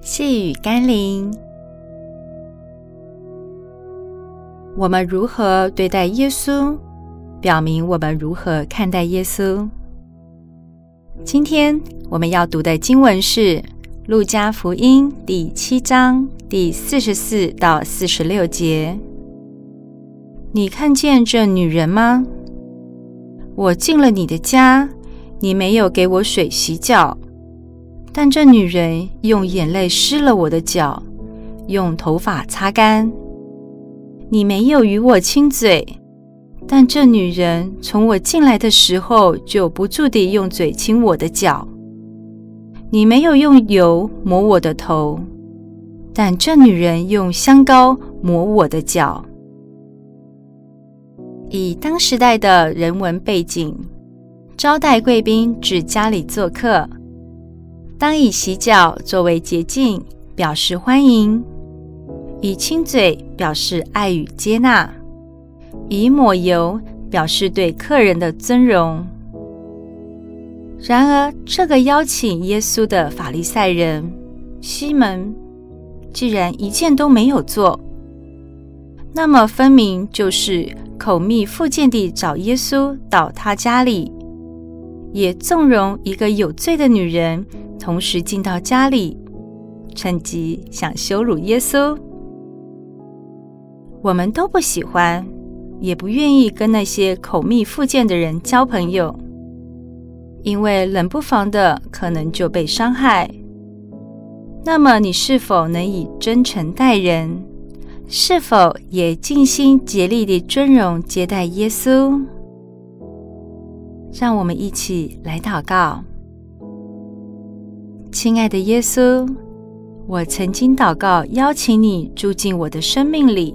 细雨甘霖，我们如何对待耶稣，表明我们如何看待耶稣。今天我们要读的经文是《路加福音》第七章第四十四到四十六节。你看见这女人吗？我进了你的家，你没有给我水洗脚。但这女人用眼泪湿了我的脚，用头发擦干。你没有与我亲嘴，但这女人从我进来的时候就不住地用嘴亲我的脚。你没有用油抹我的头，但这女人用香膏抹我的脚。以当时代的人文背景，招待贵宾至家里做客。当以洗脚作为捷径，表示欢迎；以亲嘴表示爱与接纳；以抹油表示对客人的尊荣。然而，这个邀请耶稣的法利赛人西门，既然一件都没有做，那么分明就是口蜜腹剑地找耶稣到他家里，也纵容一个有罪的女人。同时进到家里，趁机想羞辱耶稣。我们都不喜欢，也不愿意跟那些口蜜腹剑的人交朋友，因为冷不防的可能就被伤害。那么，你是否能以真诚待人？是否也尽心竭力地尊荣接待耶稣？让我们一起来祷告。亲爱的耶稣，我曾经祷告邀请你住进我的生命里，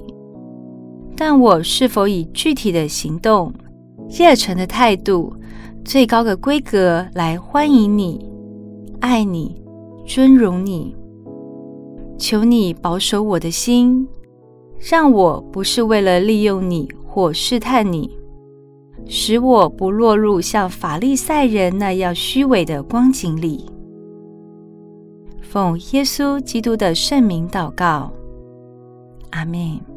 但我是否以具体的行动、热忱的态度、最高的规格来欢迎你、爱你、尊荣你？求你保守我的心，让我不是为了利用你或试探你，使我不落入像法利赛人那样虚伪的光景里。奉耶稣基督的圣名祷告，阿门。